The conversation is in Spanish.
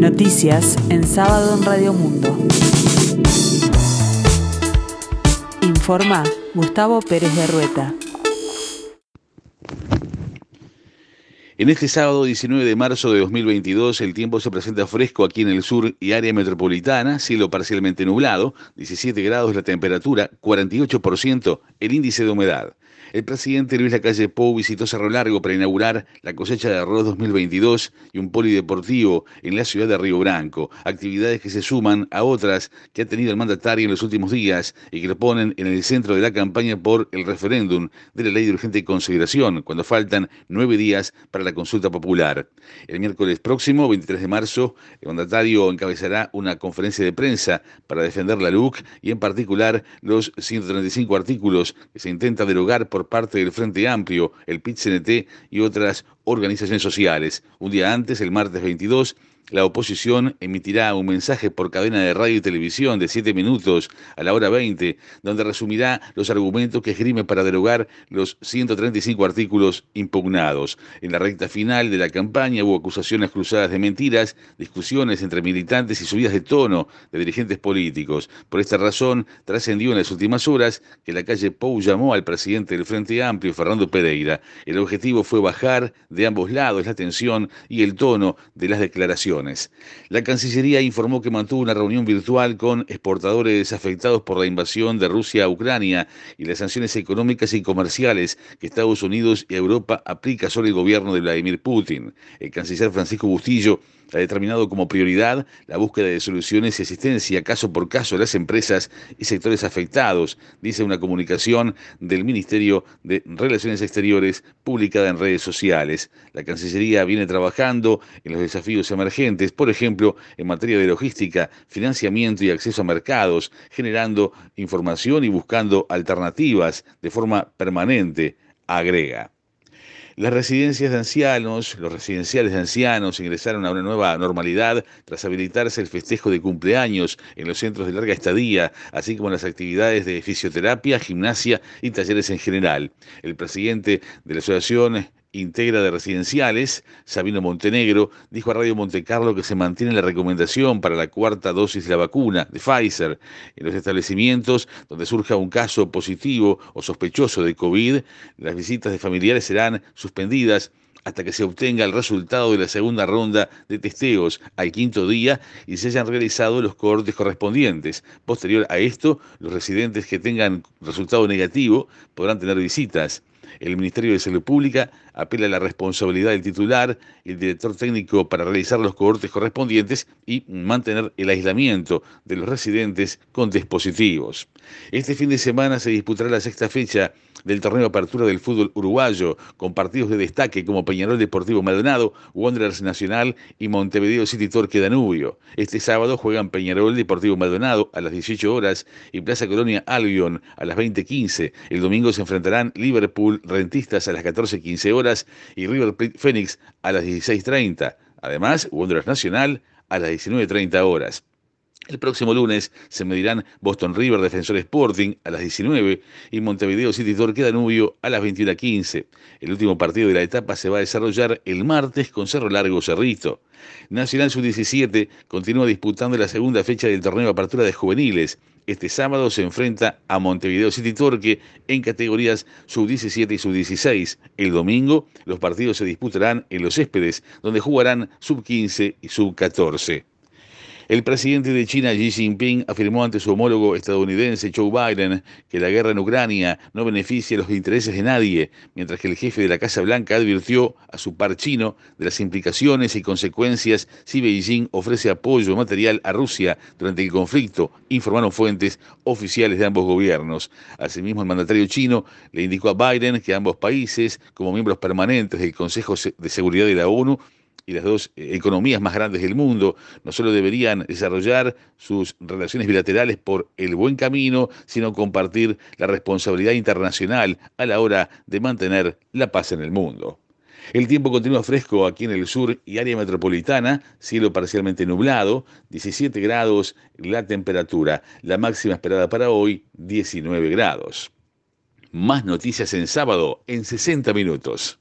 Noticias en sábado en Radio Mundo. Informa Gustavo Pérez de Rueta. En este sábado 19 de marzo de 2022 el tiempo se presenta fresco aquí en el sur y área metropolitana, cielo parcialmente nublado, 17 grados la temperatura, 48% el índice de humedad. El presidente Luis Lacalle Pou visitó Cerro Largo para inaugurar la cosecha de arroz 2022 y un polideportivo en la ciudad de Río Branco, actividades que se suman a otras que ha tenido el mandatario en los últimos días y que lo ponen en el centro de la campaña por el referéndum de la ley de urgente consideración, cuando faltan nueve días para la consulta popular. El miércoles próximo, 23 de marzo, el mandatario encabezará una conferencia de prensa para defender la LUC y en particular los 135 artículos que se intenta derogar por parte del Frente Amplio, el PIT-CNT y otras organizaciones sociales. Un día antes, el martes 22, la oposición emitirá un mensaje por cadena de radio y televisión de 7 minutos a la hora 20, donde resumirá los argumentos que esgrime para derogar los 135 artículos impugnados. En la recta final de la campaña hubo acusaciones cruzadas de mentiras, discusiones entre militantes y subidas de tono de dirigentes políticos. Por esta razón, trascendió en las últimas horas que la calle Pou llamó al presidente del Frente Amplio, Fernando Pereira. El objetivo fue bajar de ambos lados la tensión y el tono de las declaraciones. La Cancillería informó que mantuvo una reunión virtual con exportadores afectados por la invasión de Rusia a Ucrania y las sanciones económicas y comerciales que Estados Unidos y Europa aplica sobre el gobierno de Vladimir Putin. El canciller Francisco Bustillo ha determinado como prioridad la búsqueda de soluciones y asistencia caso por caso a las empresas y sectores afectados, dice una comunicación del Ministerio de Relaciones Exteriores publicada en redes sociales. La Cancillería viene trabajando en los desafíos emergentes, por ejemplo, en materia de logística, financiamiento y acceso a mercados, generando información y buscando alternativas de forma permanente, agrega. Las residencias de ancianos, los residenciales de ancianos ingresaron a una nueva normalidad tras habilitarse el festejo de cumpleaños en los centros de larga estadía, así como las actividades de fisioterapia, gimnasia y talleres en general. El presidente de la Asociación Integra de Residenciales, Sabino Montenegro, dijo a Radio Montecarlo que se mantiene la recomendación para la cuarta dosis de la vacuna de Pfizer. En los establecimientos donde surja un caso positivo o sospechoso de COVID, las visitas de familiares serán suspendidas hasta que se obtenga el resultado de la segunda ronda de testeos al quinto día y se hayan realizado los cortes correspondientes. Posterior a esto, los residentes que tengan resultado negativo podrán tener visitas. El Ministerio de Salud Pública apela a la responsabilidad del titular el director técnico para realizar los cohortes correspondientes y mantener el aislamiento de los residentes con dispositivos. Este fin de semana se disputará la sexta fecha del torneo apertura del fútbol uruguayo, con partidos de destaque como Peñarol Deportivo Maldonado, Wanderers Nacional y Montevideo City Torque Danubio. Este sábado juegan Peñarol Deportivo Maldonado a las 18 horas y Plaza Colonia Albion a las 20.15. El domingo se enfrentarán Liverpool Rentistas a las 14.15 horas y River Phoenix a las 16.30. Además, Wanderers Nacional a las 19.30 horas. El próximo lunes se medirán Boston River Defensor Sporting a las 19 y Montevideo City Torque Danubio a las 21.15. El último partido de la etapa se va a desarrollar el martes con Cerro Largo Cerrito. Nacional Sub-17 continúa disputando la segunda fecha del torneo de apertura de juveniles. Este sábado se enfrenta a Montevideo City Torque en categorías Sub-17 y Sub-16. El domingo los partidos se disputarán en Los Céspedes, donde jugarán Sub-15 y Sub-14. El presidente de China, Xi Jinping, afirmó ante su homólogo estadounidense, Joe Biden, que la guerra en Ucrania no beneficia los intereses de nadie, mientras que el jefe de la Casa Blanca advirtió a su par chino de las implicaciones y consecuencias si Beijing ofrece apoyo material a Rusia durante el conflicto, informaron fuentes oficiales de ambos gobiernos. Asimismo, el mandatario chino le indicó a Biden que ambos países, como miembros permanentes del Consejo de Seguridad de la ONU, y las dos eh, economías más grandes del mundo no solo deberían desarrollar sus relaciones bilaterales por el buen camino, sino compartir la responsabilidad internacional a la hora de mantener la paz en el mundo. El tiempo continúa fresco aquí en el sur y área metropolitana, cielo parcialmente nublado, 17 grados la temperatura, la máxima esperada para hoy 19 grados. Más noticias en sábado en 60 minutos.